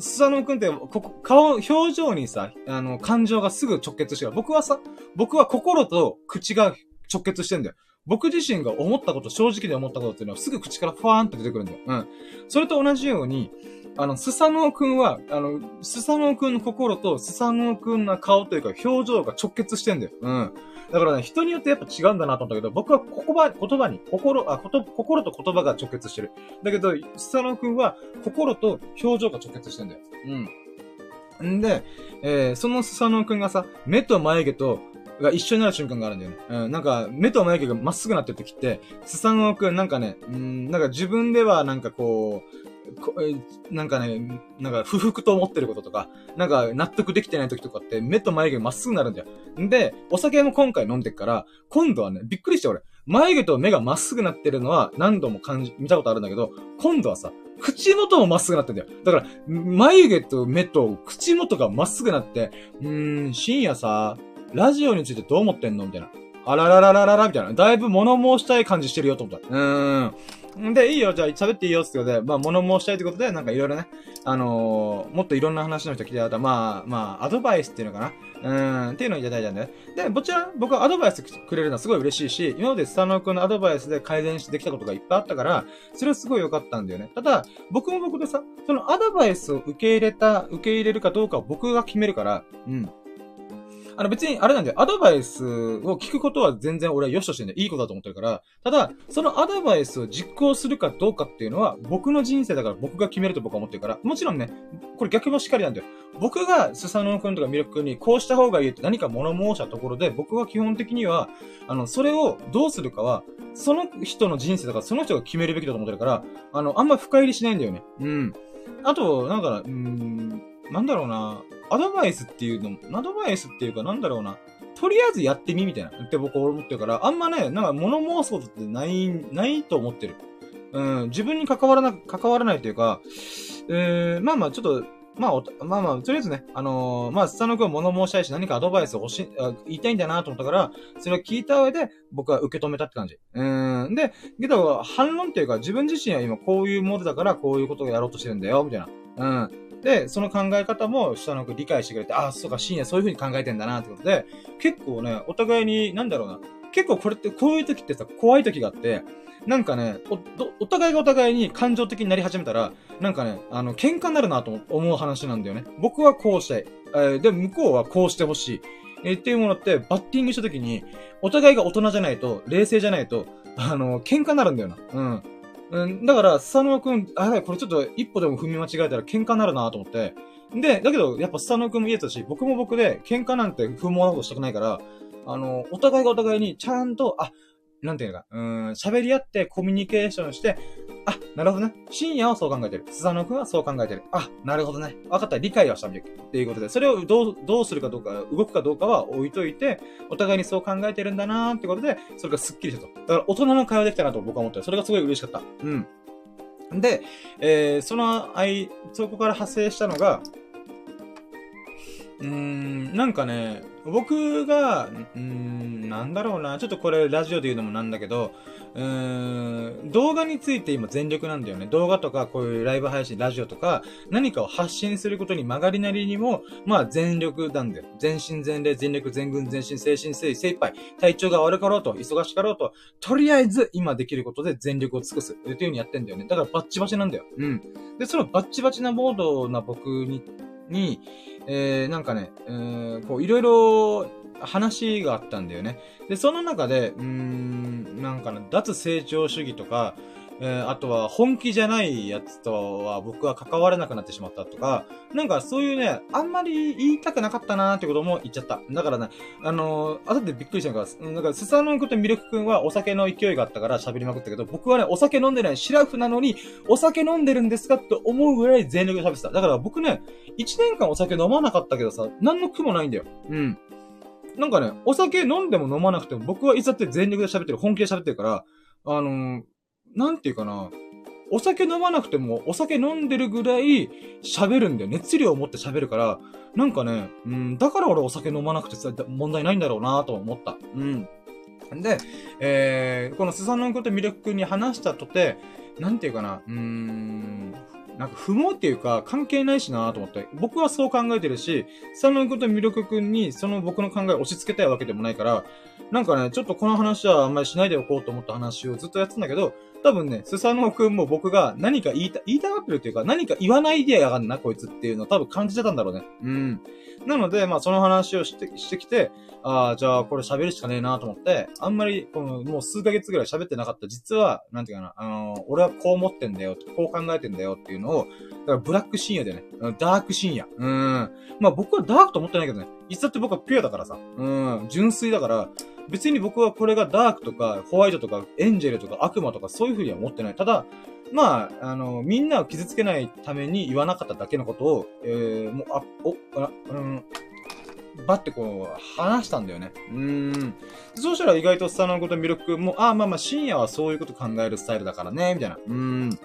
スサノオくんって、ここ、顔、表情にさ、あの、感情がすぐ直結してる。僕はさ、僕は心と口が直結してんだよ。僕自身が思ったこと、正直で思ったことっていうのはすぐ口からファーンと出てくるんだよ。うん。それと同じように、あの、スサノオくんは、あの、スサノオくんの心とスサノオくんの顔というか表情が直結してんだよ。うん。だからね、人によってやっぱ違うんだなと思ったけど、僕は言葉、言葉に、心、あ、こと、心と言葉が直結してる。だけど、スサノオくんは心と表情が直結してんだよ。うん。んで、えー、そのスサノオくんがさ、目と眉毛とが一緒になる瞬間があるんだよね。うん、なんか、目と眉毛がまっすぐなってる時って、スサノオくんなんかね、うん、なんか自分ではなんかこう、なんかね、なんか不服と思ってることとか、なんか納得できてない時とかって目と眉毛まっすぐなるんだよ。んで、お酒も今回飲んでっから、今度はね、びっくりして俺、眉毛と目がまっすぐなってるのは何度も感じ、見たことあるんだけど、今度はさ、口元もまっすぐなってんだよ。だから、眉毛と目と口元がまっすぐなって、うーん、深夜さ、ラジオについてどう思ってんのみたいな。あららららららみたいな。だいぶ物申したい感じしてるよと思った。うーん。で、いいよ、じゃあ喋っていいよってことで、まあ、物申したいってことで、なんかいろいろね、あのー、もっといろんな話の人来てたまあ、まあ、アドバイスっていうのかなうん、っていうのをいただいたんで、で、こちら、僕はアドバイスくれるのはすごい嬉しいし、今までスタノ君のアドバイスで改善してできたことがいっぱいあったから、それはすごい良かったんだよね。ただ、僕も僕でさ、そのアドバイスを受け入れた、受け入れるかどうかを僕が決めるから、うん。あの別にあれなんだよ。アドバイスを聞くことは全然俺は良しとしてんだよ。いいことだと思ってるから。ただ、そのアドバイスを実行するかどうかっていうのは僕の人生だから僕が決めると僕は思ってるから。もちろんね、これ逆もしっかりなんだよ。僕がスサノオ君とかミルク君にこうした方がいいって何か物申したところで僕は基本的には、あの、それをどうするかは、その人の人生だからその人が決めるべきだと思ってるから、あの、あんま深入りしないんだよね。うん。あと、なんか、うん、なんだろうな。アドバイスっていうのも、アドバイスっていうかなんだろうな。とりあえずやってみみたいな。って僕は思ってるから、あんまね、なんか物申すことってない、ないと思ってる。うん、自分に関わらな、関わらないというか、えー、まあまあちょっと、まあ、まあまあ、とりあえずね、あのー、まあ、スタノ君は物申したいし、何かアドバイスを欲しい、言いたいんだなと思ったから、それを聞いた上で、僕は受け止めたって感じ。うん。で、けど、反論っていうか、自分自身は今こういうものだから、こういうことをやろうとしてるんだよ、みたいな。うん。で、その考え方も下の子理解してくれて、あ、そうか、深夜そういう風に考えてんだなってことで、結構ね、お互いに、なんだろうな、結構これって、こういう時ってさ、怖い時があって、なんかね、お、お互いがお互いに感情的になり始めたら、なんかね、あの、喧嘩になるなと思う話なんだよね。僕はこうしたい。えー、で、向こうはこうしてほしい。えー、っていうものって、バッティングした時に、お互いが大人じゃないと、冷静じゃないと、あの、喧嘩になるんだよな。うん。うん、だから、スサノオくん、あ、これちょっと一歩でも踏み間違えたら喧嘩になるなと思って。で、だけど、やっぱスサノオくんも言えたし、僕も僕で喧嘩なんて不毛なことしたくないから、あの、お互いがお互いにちゃんと、あ、なんていうか、うん、喋り合ってコミュニケーションして、あ、なるほどね。深夜はそう考えてる。スザノ君はそう考えてる。あ、なるほどね。分かった。理解はしたみたい。っていうことで、それをどう、どうするかどうか、動くかどうかは置いといて、お互いにそう考えてるんだなーってことで、それがスッキリしたと。だから大人の会話できたなと僕は思って。それがすごい嬉しかった。うん。で、えー、その、あい、そこから発生したのが、うーん、なんかね、僕が、うーん、なんだろうな、ちょっとこれラジオで言うのもなんだけど、うーん、動画について今全力なんだよね。動画とかこういうライブ配信、ラジオとか、何かを発信することに曲がりなりにも、まあ全力なんだよ。全身全霊、全力、全軍、全身、精神、精精一杯。体調が悪かろうと、忙しかろうと、とりあえず今できることで全力を尽くす。っていう風にやってんだよね。だからバッチバチなんだよ。うん。で、そのバッチバチなモードな僕に、に、えー、なんかね、えー、こう、いろいろ話があったんだよね。で、その中で、うーん、なんかね、脱成長主義とか、えー、あとは本気じゃないやつとは僕は関われなくなってしまったとか、なんかそういうね、あんまり言いたくなかったなーってことも言っちゃった。だからね、あのー、後でびっくりしたのが、なんか、スサノン君とミルク君はお酒の勢いがあったから喋りまくったけど、僕はね、お酒飲んでないシラフなのに、お酒飲んでるんですかって思うぐらい全力で喋ってた。だから僕ね、1年間お酒飲まなかったけどさ、何の苦もないんだよ。うん。なんかね、お酒飲んでも飲まなくても、僕はいつだって全力で喋ってる、本気で喋ってるから、あのー、なんていうかな、お酒飲まなくても、お酒飲んでるぐらい喋るんだよ。熱量を持って喋るから、なんかね、うん、だから俺お酒飲まなくて、問題ないんだろうなと思った。うん。で、えー、このスサノン君とミルク君に話したとて、なんていうかな、うーん、なんか不毛っていうか関係ないしなと思って。僕はそう考えてるし、スサノン君とミルク君にその僕の考えを押し付けたいわけでもないから、なんかね、ちょっとこの話はあんまりしないでおこうと思った話をずっとやってたんだけど、多分ね、スサノオくんも僕が何か言いた、言いたがってるっていうか、何か言わないでやがんな、こいつっていうのを多分感じてたんだろうね。うん。なので、まあその話をして、してきて、ああ、じゃあこれ喋るしかねえなと思って、あんまり、この、もう数ヶ月ぐらい喋ってなかった。実は、なんていうかな、あのー、俺はこう思ってんだよ、こう考えてんだよっていうのを、だからブラック深夜でね、ダーク深夜。うん。まあ僕はダークと思ってないけどね、いつだって僕はピュアだからさ、うん、純粋だから、別に僕はこれがダークとか、ホワイトとか、エンジェルとか、悪魔とか、そういう風には思ってない。ただ、まあ、あの、みんなを傷つけないために言わなかっただけのことを、えー、もう、あ、お、あ、うん、ばってこう、話したんだよね。うーん。そうしたら意外とスタのこと魅力も、あ、まあまあ、深夜はそういうこと考えるスタイルだからね、みたいな。うーん。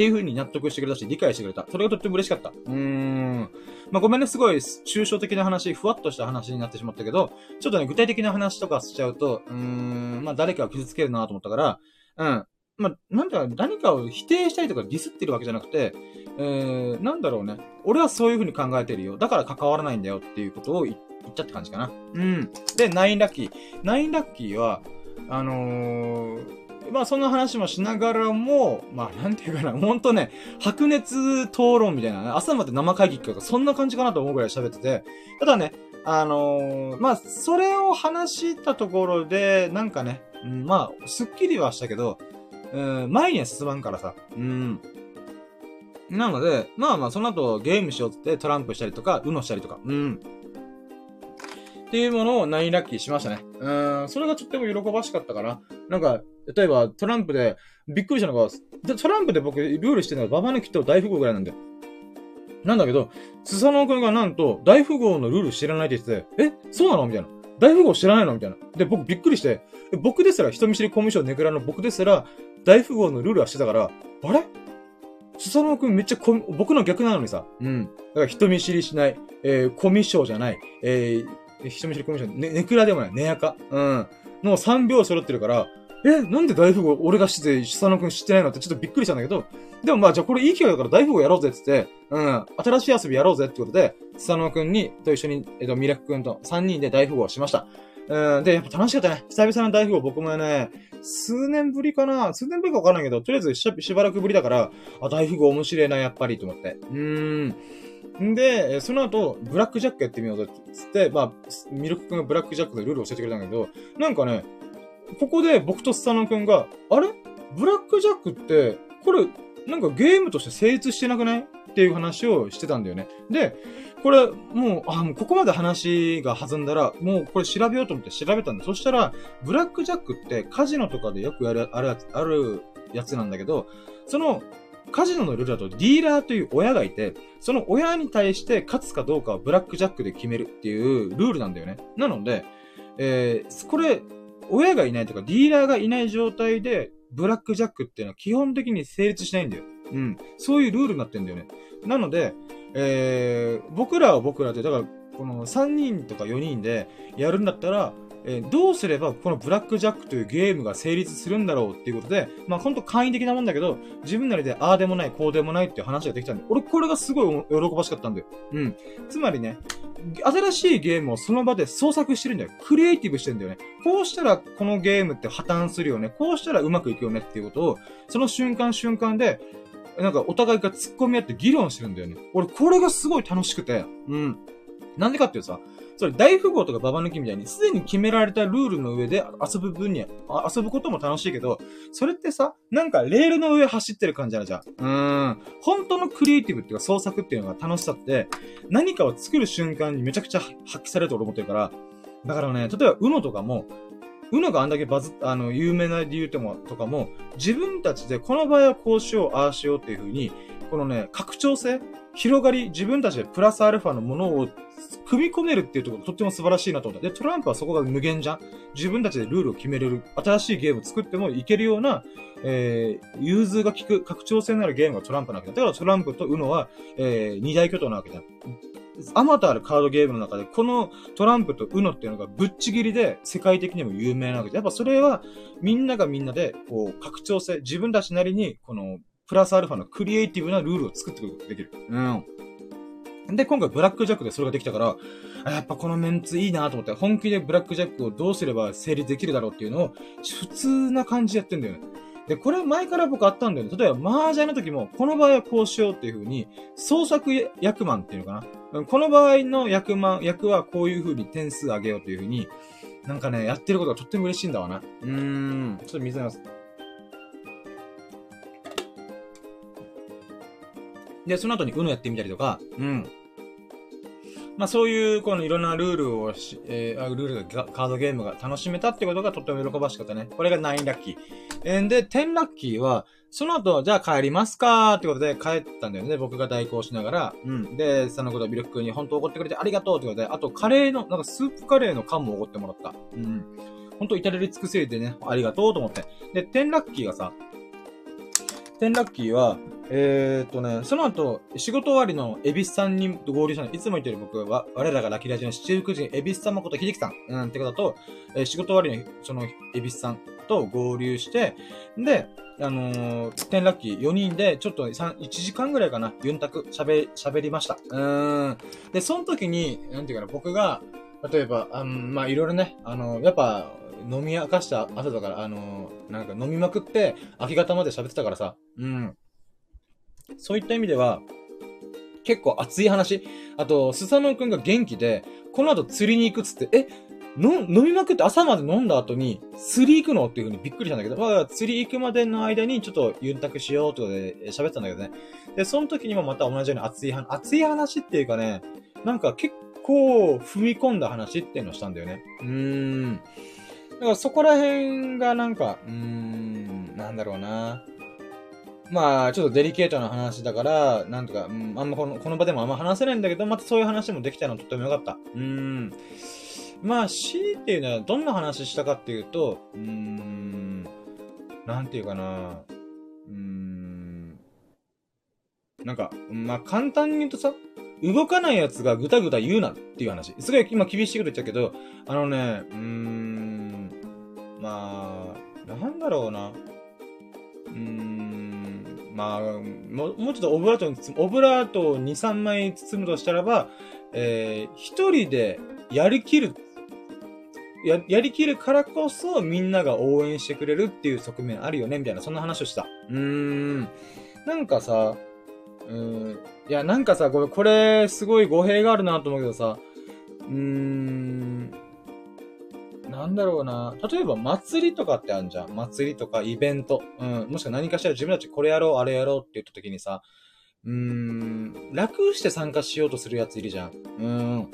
っていう風に納得してくれたし、理解してくれた。それがとっても嬉しかった。うーん。まあ、ごめんね、すごい抽象的な話、ふわっとした話になってしまったけど、ちょっとね、具体的な話とかしちゃうと、うーん、まあ、誰かを傷つけるなと思ったから、うん。まあ、なんだ何かを否定したりとかディスってるわけじゃなくて、えー、なんだろうね。俺はそういう風に考えてるよ。だから関わらないんだよっていうことを言ったって感じかな。うん。で、ナインラッキー。ナインラッキーは、あのー、まあそんな話もしながらも、まあなんていうかな、ほんとね、白熱討論みたいなね、朝まで生会議とかそんな感じかなと思うぐらい喋ってて、ただね、あのー、まあそれを話したところで、なんかね、うん、まあ、すっきりはしたけど、うん、前には進まんからさ、うん。なので、まあまあ、その後ゲームしようってトランプしたりとか、うのしたりとか、うん。っていうものをナインラッキーしましたね。うん、それがとっても喜ばしかったかな。なんか、例えばトランプで、びっくりしたのが、トランプで僕ルールしてるのがババ抜きと大富豪ぐらいなんだよ。なんだけど、スサノオ君がなんと、大富豪のルール知らないって言ってて、えそうなの？みたいな。大富豪知らないの？みたいな。で、僕びっくりして、僕ですら、人見知りコミュ障ネクラの僕ですら、大富豪のルールはしてたから、あれ？スサノオ君めっちゃ僕の逆なのにさ。うん。だから人見知りしない、えー、コミュ障じゃない、えー、人見知りコミュ障、ね、ネクラでもない、ネアカ。うん。の3秒揃ってるから、え、なんで大富豪俺が知って、スサノオ君知ってないのってちょっとびっくりしたんだけど、でもまあじゃあこれいい機会だから大富豪やろうぜって言って、うん、新しい遊びやろうぜってことで、スサノオ君に、と一緒に、えっ、と、ミラク君と3人で大富豪しました。うん、で、やっぱ楽しかったね。久々の大富豪僕もね、数年ぶりかな数年ぶりかわかんないけど、とりあえずししばらくぶりだから、あ、大富豪面白いな、やっぱり、と思って。うーん。で、その後、ブラックジャックやってみようぜってつって、まあ、ミルク君がブラックジャックでルールを教えてくれたんだけど、なんかね、ここで僕とスタノ君が、あれ？ブラックジャックって、これ、なんかゲームとして成立してなくない？っていう話をしてたんだよね。で、これ、もう、あ、もうここまで話が弾んだら、もうこれ調べようと思って調べたんで、そしたら、ブラックジャックってカジノとかでよくやる、あるやつ、あるやつなんだけど、その、カジノのルールだとディーラーという親がいて、その親に対して勝つかどうかはブラックジャックで決めるっていうルールなんだよね。なので、えー、これ、親がいないとか、ディーラーがいない状態で、ブラックジャックっていうのは基本的に成立しないんだよ。うん。そういうルールになってんだよね。なので、えー、僕らは僕らで、だから、この3人とか4人でやるんだったら、え、どうすればこのブラックジャックというゲームが成立するんだろうっていうことで、まあほんと簡易的なもんだけど、自分なりでああでもない、こうでもないっていう話ができたんで、俺これがすごい喜ばしかったんだよ。うん。つまりね、新しいゲームをその場で創作してるんだよ。クリエイティブしてるんだよね。こうしたらこのゲームって破綻するよね。こうしたらうまくいくよねっていうことを、その瞬間瞬間で、なんかお互いが突っ込み合って議論してるんだよね。俺これがすごい楽しくて、うん。なんでかっていうさ、それ大富豪とかババ抜きみたいに、すでに決められたルールの上で遊ぶ分には、遊ぶことも楽しいけど、それってさ、なんかレールの上走ってる感じあるじゃん。うーん。本当のクリエイティブっていうか創作っていうのが楽しさって、何かを作る瞬間にめちゃくちゃ発揮されると俺思ってるから、だからね、例えば UNO とかも、うのがあんだけバズ、あの、有名な理由とも、とかも、自分たちでこの場合はこうしよう、ああしようっていう風に、このね、拡張性広がり、自分たちでプラスアルファのものを組み込めるっていうところとっても素晴らしいなと思った。で、トランプはそこが無限じゃん。自分たちでルールを決めれる、新しいゲームを作ってもいけるような、えー、融通が効く、拡張性のあるゲームがトランプなわけだ。だからトランプとウノは、えー、二大巨頭なわけだ。あまたあるカードゲームの中で、このトランプとウノっていうのがぶっちぎりで世界的にも有名なわけで、やっぱそれはみんながみんなで、こう、拡張性、自分たちなりに、この、プラスアルファのクリエイティブなルールを作ってくることができる。うん。で、今回ブラックジャックでそれができたから、やっぱこのメンツいいなと思って、本気でブラックジャックをどうすれば成立できるだろうっていうのを、普通な感じでやってんだよね。で、これ前から僕あったんだよね。例えば、麻雀の時も、この場合はこうしようっていう風に、創作役満っていうのかな。この場合の役満、役はこういう風に点数上げようという風に、なんかね、やってることがとっても嬉しいんだわな。うーん。ちょっと水飲みます。で、その後に UNO やってみたりとか、うん。まあそういう、このいろんなルールをし、えー、ルールが、カードゲームが楽しめたってことがとっても喜ばしかったね。これが9ラッキー。えー、で、10ラッキーは、その後、じゃあ帰りますかってことで帰ったんだよね。僕が代行しながら。うん。で、そのことをビルク君に本当怒ってくれてありがとうってことで、あとカレーの、なんかスープカレーの缶も怒ってもらった。うん。本当至れり尽くせでね、ありがとうと思って。で、10ラッキーがさ、10ラッキーは、えー、っとね、その後、仕事終わりのエビスさんに合流したの。いつも言ってる僕は、我らがラキラジの七福神、エビス様こと秀樹さん、うん、ってことと、えー、仕事終わりの、その、エビスさんと合流して、で、あのー、10ラッキー4人で、ちょっと3、1時間ぐらいかな、ユンタク喋、喋りました。うん。で、その時に、なんていうかな、僕が、例えば、あ、まあ、いろいろね、あの、やっぱ、飲み明かした後だから、あのー、なんか飲みまくって、明け方まで喋ってたからさ、うん。そういった意味では、結構熱い話。あと、スサノオくんが元気で、この後釣りに行くっつって、え、の、飲みまくって朝まで飲んだ後に、釣り行くの？っていう風にびっくりしたんだけど、まあ、釣り行くまでの間にちょっとユンタクしようとで喋ってたんだけどね。で、その時にもまた同じように熱い話、熱い話っていうかね、なんか結構踏み込んだ話っていうのをしたんだよね。うーん。だからそこら辺がなんか、うーん、なんだろうな。まあ、ちょっとデリケートな話だから、なんとか、うん、あんまこの、この場でもあんま話せないんだけど、またそういう話もできたのとってもよかった。うーん。まあ、C っていうのはどんな話したかっていうと、うーん、なんていうかな、うーん、なんか、まあ簡単に言うとさ、動かないやつがぐたぐた言うなっていう話。すごい今厳しいこと言っちゃうけど、あのね、うーん、まあ、なんだろうな。うーん、まあ、もうちょっとオブラートに包む、オブラートを2、3枚包むとしたらば、えー、一人でやりきるや、やりきるからこそみんなが応援してくれるっていう側面あるよねみたいな、そんな話をした。うーん。なんかさ、うん。いや、なんかさ、これ、これ、すごい語弊があるなと思うけどさ、うーん。なんだろうな。例えば祭りとかってあるじゃん。祭りとかイベント。うん。もしくは何かしら自分たちこれやろう、あれやろうって言った時にさ、うーん、楽して参加しようとするやついるじゃん。うん。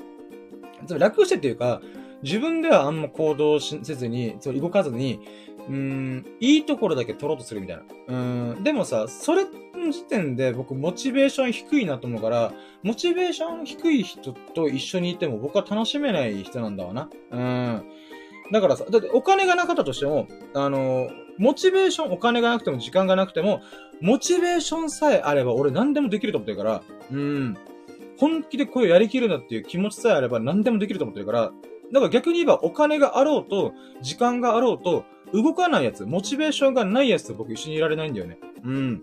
楽してっていうか、自分ではあんま行動せずに、そう動かずに、うーん、いいところだけ取ろうとするみたいな。うん、でもさ、それの時点で僕モチベーション低いなと思うから、モチベーション低い人と一緒にいても僕は楽しめない人なんだわな。うん。だからさ、だってお金がなかったとしても、あの、モチベーション、お金がなくても時間がなくても、モチベーションさえあれば俺何でもできると思ってるから、うん。本気でこれやりきるなっていう気持ちさえあれば何でもできると思ってるから、だから逆に言えばお金があろうと、時間があろうと、動かないやつ、モチベーションがないやつと僕一緒にいられないんだよね。うん。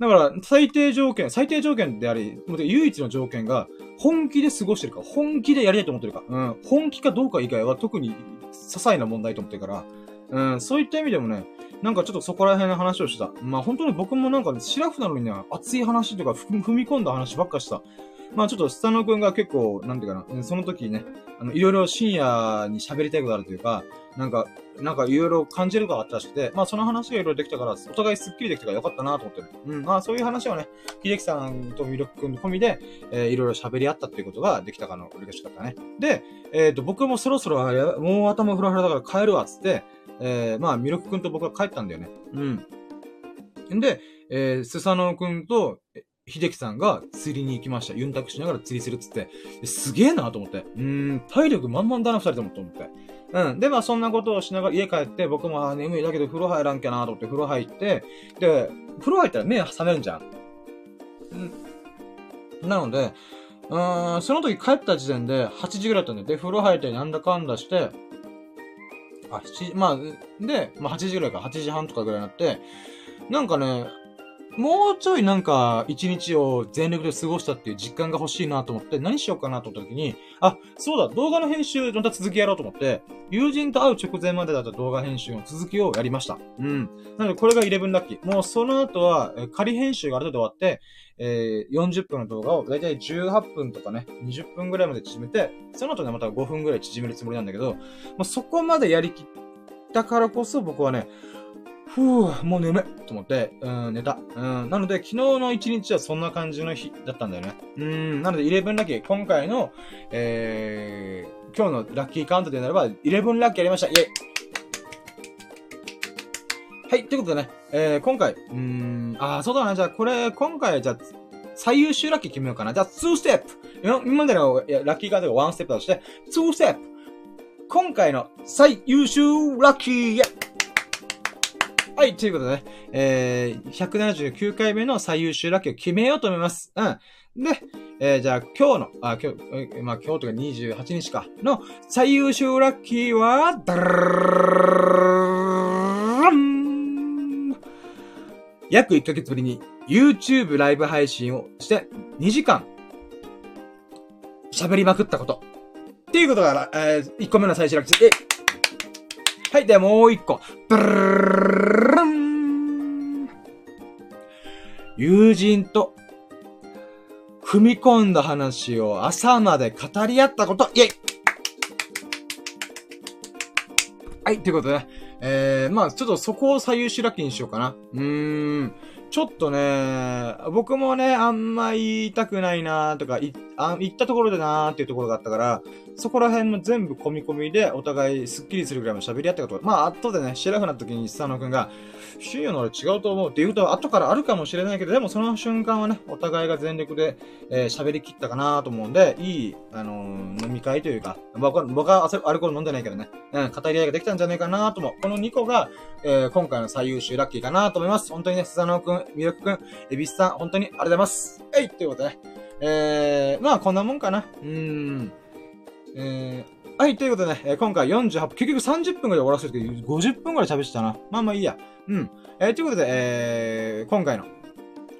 だから、最低条件、最低条件であり、唯一の条件が、本気で過ごしてるか、本気でやりたいと思ってるか、うん、本気かどうか以外は特に些細な問題と思ってるから、うん、そういった意味でもね、なんかちょっとそこら辺の話をした。まあ本当に僕もなんか、ね、シラフなのにね、熱い話とか踏み込んだ話ばっかした。まあちょっとスタノ君が結構、なんていうかな、その時ね、あの、いろいろ深夜に喋りたいことあるというか、なんか、なんかいろいろ感じることがあったらしくて、まあその話がいろいろできたから、お互いスッキリできたからよかったなと思ってる。うん、まあそういう話をね、秀樹さんとミルク君込みで、えー、いろいろ喋り合ったっていうことができたかの、嬉しかったね。で、えっ、ー、と、僕もそろそろ、もう頭フラフラだから帰るわ、つって、えー、まあミルク君と僕は帰ったんだよね。うん。で、えー、スサノオ君と、秀樹さんが釣りに行きました。ユンタクしながら釣りするっつって。すげえなと思って。うん、体力満々だな、二人ともと思って。うん。で、まあそんなことをしながら家帰って、僕も眠いだけど風呂入らんきゃなと思って風呂入って、で、風呂入ったら目覚めるんじゃん。うん。なので、うん、その時帰った時点で8時ぐらいだったんで、で、風呂入ってなんだかんだして、あ、7時、まあ、で、まあ8時ぐらいか、8時半とかぐらいになって、なんかね、もうちょいなんか、一日を全力で過ごしたっていう実感が欲しいなと思って、何しようかなと思った時に、あ、そうだ、動画の編集、また続きやろうと思って、友人と会う直前までだった動画編集の続きをやりました。うん。なので、これが11ラッキー。もうその後は、仮編集がある程度終わって、えー、40分の動画をだいたい18分とかね、20分ぐらいまで縮めて、その後ね、また5分ぐらい縮めるつもりなんだけど、もうそこまでやりきったからこそ僕はね、ふぅ、もう眠い。と思って、うん、寝た。うん、なので、昨日の一日はそんな感じの日だったんだよね。うん、なので、11ラッキー、今回の、えー、今日のラッキーカウントでならば、11ラッキーやりました。イェイ。はい、ということでね、えー、今回、うーん、あー、そうだな、じゃあこれ、今回、じゃあ、最優秀ラッキー決めようかな。じゃあ、2ステップ。今までのラッキーカードが1ステップだとして、2ステップ。今回の最優秀ラッキーはい、ということでね、えー、179回目の最優秀ラッキーを決めようと思います。うん。で、えー、じゃあ今日の、あ、今日、えまあ今日とか28日か、の最優秀ラッキーは、ダーン約1ヶ月ぶりに YouTube ライブ配信をして2時間喋りまくったこと。っていうことが、えー、1個目の最終ラッキーです。はい、でもう一個。ブルン友人と踏み込んだ話を朝まで語り合ったこと、イェイはい、ということでね。えー、まあちょっとそこを最優秀ラッキーにしようかな。うーん。ちょっとね、僕もね、あんま言いたくないなーとか、い、あ、言ったところでなーっていうところがあったから、そこら辺も全部込み込みで、お互いスッキリするぐらいの喋り合ったこと。まあ、後でね、シェラフな時に佐野くんが、シューの俺違うと思うって言うとは、後からあるかもしれないけど、でもその瞬間はね、お互いが全力で、えー、喋り切ったかなと思うんで、いい、あのー、飲み会というか、僕は、僕はアルコール飲んでないけどね、うん、語り合いができたんじゃないかなと思う。この2個が、えー、今回の最優秀ラッキーかなと思います。本当にね、スサノくん、ミルクくん、エビスさん、本当にありがとうございます。はい、ということでね。えー、まあこんなもんかな。うーん。えー、はい、ということでねえ、今回48分、結局30分ぐらい終わらせるけど、50分ぐらい喋ってたな。まあまあいいや。うん。えー、ということで、えー、今回の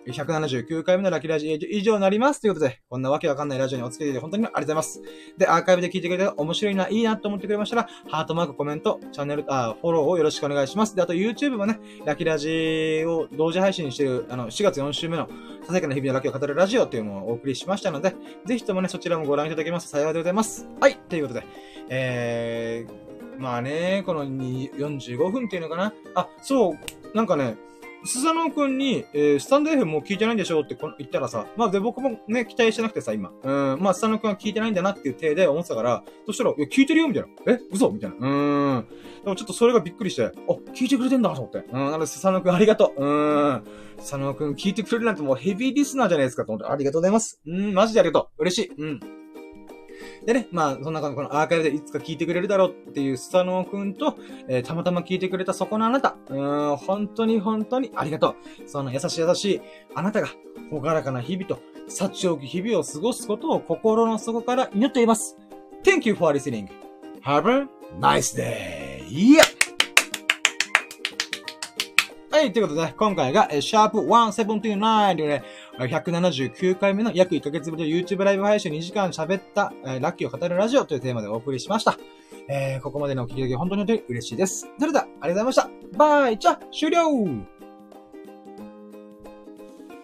179回目のラキラジ以上になります。ということで、こんなわけわかんないラジオにお付き合いで本当にありがとうございます。で、アーカイブで聞いてくれて面白いな、いいなと思ってくれましたら、ハートマーク、コメント、チャンネル、あ、フォローをよろしくお願いします。で、あと YouTube もね、ラキラジを同時配信している、あの、4月4週目の、ささやかな日々のラキを語るラジオっていうのをお送りしましたので、ぜひともね、そちらもご覧いただけます幸いでございます。はい、ということで、えー、まあね、この45分っていうのかな。あ、そう、なんかね、スサノオくんに、えー、スタンド F も聞いてないんでしょって言ったらさ、まあで、僕もね、期待してなくてさ、今。うん、まあ、スサノオくんは聞いてないんだなっていう体で思ってたから、そしたら、いや、聞いてるよみたいな。え嘘？みたいな。うーん。でもちょっとそれがびっくりして、あ、聞いてくれてんだと思って。うん、なので、スサノオくんありがとう。うーん。スサノオくん聞いてくれるなんてもうヘビーリスナーじゃないですかと思って、ありがとうございます。うん、マジでありがとう。嬉しい。うん。でね、まあ、そんなこのアーカイブでいつか聞いてくれるだろうっていうスタノーくんと、えー、たまたま聞いてくれたそこのあなた、うーん、本当に本当にありがとう。その優しい優しいあなたが、ほがらかな日々と、幸多き日々を過ごすことを心の底から祈っています。Thank you for listening. Have a nice day. Yeah! はい、ということで、今回が、シャープ179というね、179回目の約1ヶ月ぶりの YouTube ライブ配信2時間喋った、えー、ラッキーを語るラジオというテーマでお送りしました。えー、ここまでのお聞きいただき本当に嬉しいです。それでは、ありがとうございました。バイじゃ、終了